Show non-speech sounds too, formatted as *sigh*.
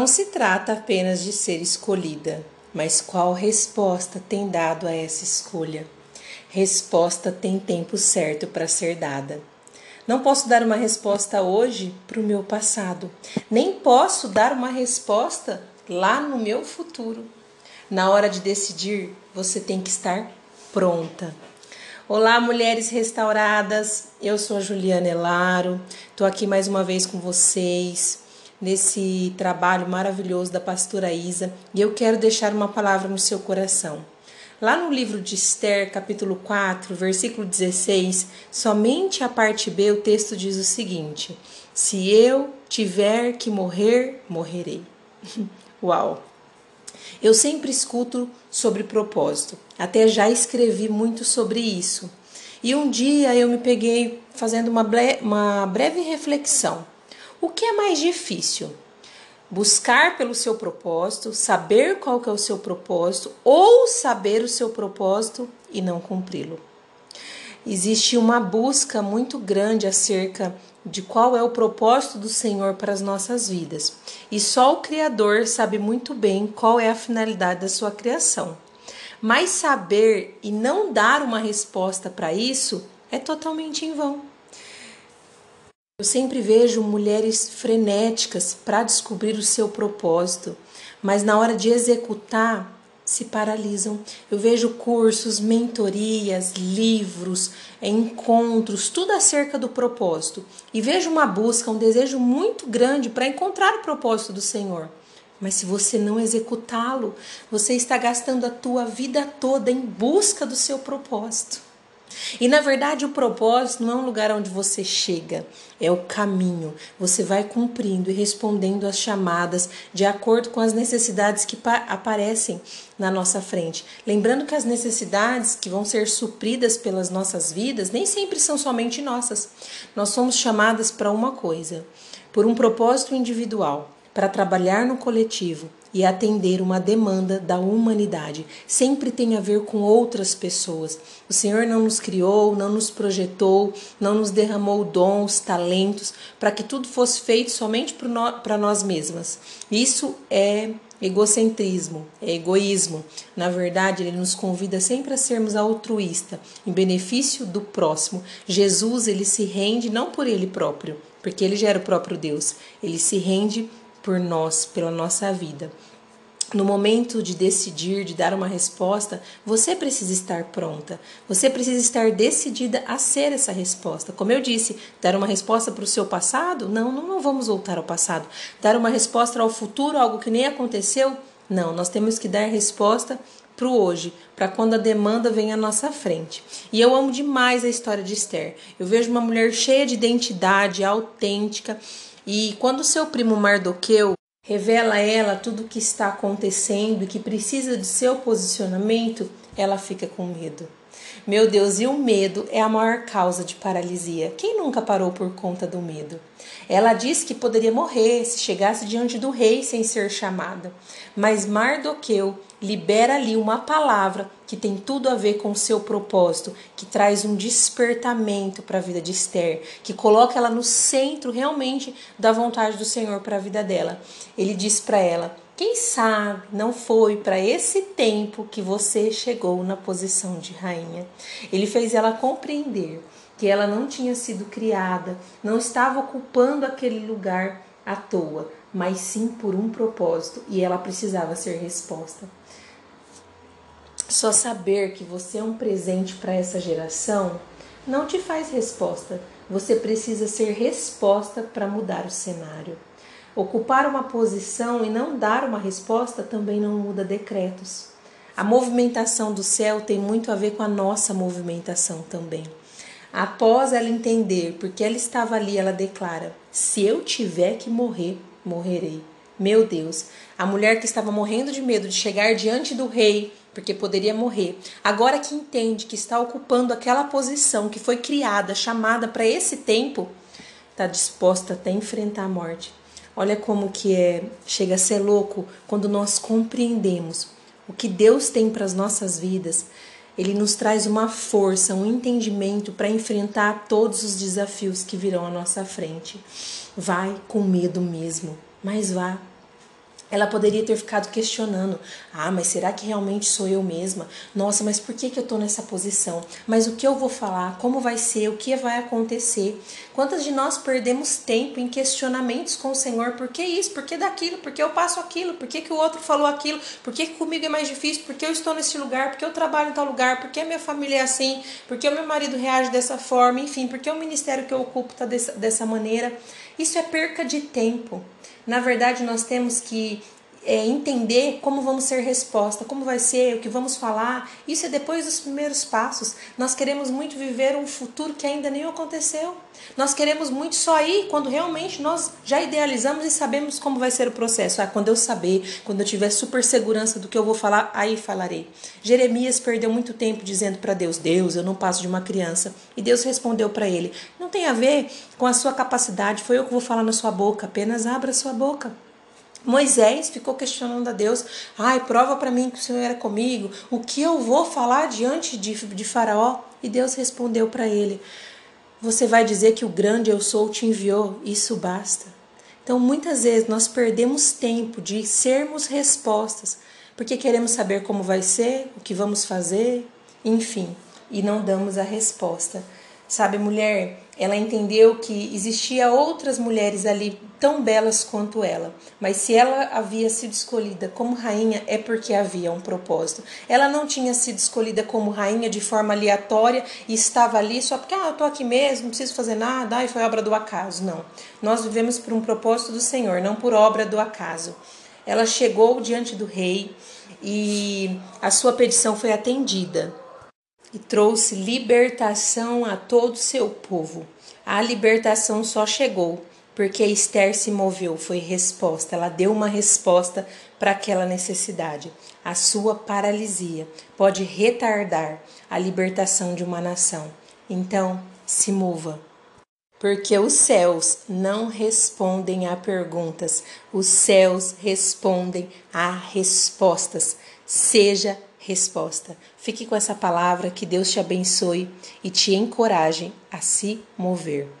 não se trata apenas de ser escolhida, mas qual resposta tem dado a essa escolha. Resposta tem tempo certo para ser dada. Não posso dar uma resposta hoje para o meu passado, nem posso dar uma resposta lá no meu futuro. Na hora de decidir, você tem que estar pronta. Olá, mulheres restauradas. Eu sou a Juliana Elaro. Estou aqui mais uma vez com vocês nesse trabalho maravilhoso da pastora Isa e eu quero deixar uma palavra no seu coração. Lá no livro de Esther, capítulo 4, versículo 16, somente a parte B, o texto diz o seguinte: Se eu tiver que morrer, morrerei. *laughs* Uau! Eu sempre escuto sobre propósito, até já escrevi muito sobre isso. E um dia eu me peguei fazendo uma, uma breve reflexão. O que é mais difícil? Buscar pelo seu propósito, saber qual que é o seu propósito ou saber o seu propósito e não cumpri-lo. Existe uma busca muito grande acerca de qual é o propósito do Senhor para as nossas vidas. E só o Criador sabe muito bem qual é a finalidade da sua criação. Mas saber e não dar uma resposta para isso é totalmente em vão. Eu sempre vejo mulheres frenéticas para descobrir o seu propósito, mas na hora de executar se paralisam. Eu vejo cursos, mentorias, livros, encontros, tudo acerca do propósito e vejo uma busca, um desejo muito grande para encontrar o propósito do Senhor. Mas se você não executá-lo, você está gastando a tua vida toda em busca do seu propósito. E na verdade, o propósito não é um lugar onde você chega, é o caminho. Você vai cumprindo e respondendo às chamadas de acordo com as necessidades que aparecem na nossa frente. Lembrando que as necessidades que vão ser supridas pelas nossas vidas nem sempre são somente nossas. Nós somos chamadas para uma coisa, por um propósito individual, para trabalhar no coletivo e atender uma demanda da humanidade. Sempre tem a ver com outras pessoas. O Senhor não nos criou, não nos projetou, não nos derramou dons, talentos, para que tudo fosse feito somente para nós mesmas. Isso é egocentrismo, é egoísmo. Na verdade, ele nos convida sempre a sermos altruísta, em benefício do próximo. Jesus, ele se rende não por ele próprio, porque ele já era o próprio Deus. Ele se rende por nós, pela nossa vida. No momento de decidir, de dar uma resposta, você precisa estar pronta. Você precisa estar decidida a ser essa resposta. Como eu disse, dar uma resposta para o seu passado? Não, não, vamos voltar ao passado. Dar uma resposta ao futuro, algo que nem aconteceu? Não, nós temos que dar resposta para o hoje, para quando a demanda vem à nossa frente. E eu amo demais a história de Esther. Eu vejo uma mulher cheia de identidade, autêntica, e quando seu primo Mardoqueu revela a ela tudo o que está acontecendo e que precisa de seu posicionamento, ela fica com medo. Meu Deus, e o medo é a maior causa de paralisia. Quem nunca parou por conta do medo? Ela disse que poderia morrer se chegasse diante do rei sem ser chamada. Mas Mardoqueu libera ali uma palavra que tem tudo a ver com o seu propósito, que traz um despertamento para a vida de Esther, que coloca ela no centro realmente da vontade do Senhor para a vida dela. Ele diz para ela: quem sabe não foi para esse tempo que você chegou na posição de rainha. Ele fez ela compreender que ela não tinha sido criada, não estava ocupando aquele lugar à toa, mas sim por um propósito e ela precisava ser resposta. Só saber que você é um presente para essa geração não te faz resposta. Você precisa ser resposta para mudar o cenário. Ocupar uma posição e não dar uma resposta também não muda decretos. A movimentação do céu tem muito a ver com a nossa movimentação também. Após ela entender porque ela estava ali, ela declara: Se eu tiver que morrer, morrerei. Meu Deus, a mulher que estava morrendo de medo de chegar diante do rei porque poderia morrer. Agora que entende que está ocupando aquela posição que foi criada, chamada para esse tempo, está disposta até enfrentar a morte. Olha como que é, chega a ser louco quando nós compreendemos o que Deus tem para as nossas vidas. Ele nos traz uma força, um entendimento para enfrentar todos os desafios que virão à nossa frente. Vai com medo mesmo, mas vá, ela poderia ter ficado questionando: ah, mas será que realmente sou eu mesma? Nossa, mas por que, que eu estou nessa posição? Mas o que eu vou falar? Como vai ser? O que vai acontecer? Quantas de nós perdemos tempo em questionamentos com o Senhor? Por que isso? Por que daquilo? Por que eu passo aquilo? Por que, que o outro falou aquilo? Por que, que comigo é mais difícil? Por que eu estou nesse lugar? Por que eu trabalho em tal lugar? Por que a minha família é assim? Por que o meu marido reage dessa forma? Enfim, por que o ministério que eu ocupo está dessa, dessa maneira? Isso é perca de tempo. Na verdade, nós temos que é, entender como vamos ser resposta, como vai ser, o que vamos falar. Isso é depois dos primeiros passos. Nós queremos muito viver um futuro que ainda nem aconteceu. Nós queremos muito só ir quando realmente nós já idealizamos e sabemos como vai ser o processo. Ah, quando eu saber, quando eu tiver super segurança do que eu vou falar, aí falarei. Jeremias perdeu muito tempo dizendo para Deus: Deus, eu não passo de uma criança. E Deus respondeu para ele: Não tem a ver com a sua capacidade, foi eu que vou falar na sua boca, apenas abra sua boca. Moisés ficou questionando a Deus: ai, prova para mim que o Senhor era comigo, o que eu vou falar diante de, de Faraó? E Deus respondeu para ele: Você vai dizer que o grande eu sou te enviou, isso basta. Então, muitas vezes nós perdemos tempo de sermos respostas, porque queremos saber como vai ser, o que vamos fazer, enfim, e não damos a resposta. Sabe, mulher, ela entendeu que existia outras mulheres ali tão belas quanto ela, mas se ela havia sido escolhida como rainha é porque havia um propósito. Ela não tinha sido escolhida como rainha de forma aleatória e estava ali só porque ah, eu tô aqui mesmo, não preciso fazer nada, e foi obra do acaso. Não. Nós vivemos por um propósito do Senhor, não por obra do acaso. Ela chegou diante do rei e a sua petição foi atendida e trouxe libertação a todo seu povo. A libertação só chegou porque Esther se moveu, foi resposta, ela deu uma resposta para aquela necessidade. A sua paralisia pode retardar a libertação de uma nação. Então, se mova. Porque os céus não respondem a perguntas, os céus respondem a respostas. Seja resposta. Fique com essa palavra, que Deus te abençoe e te encoraje a se mover.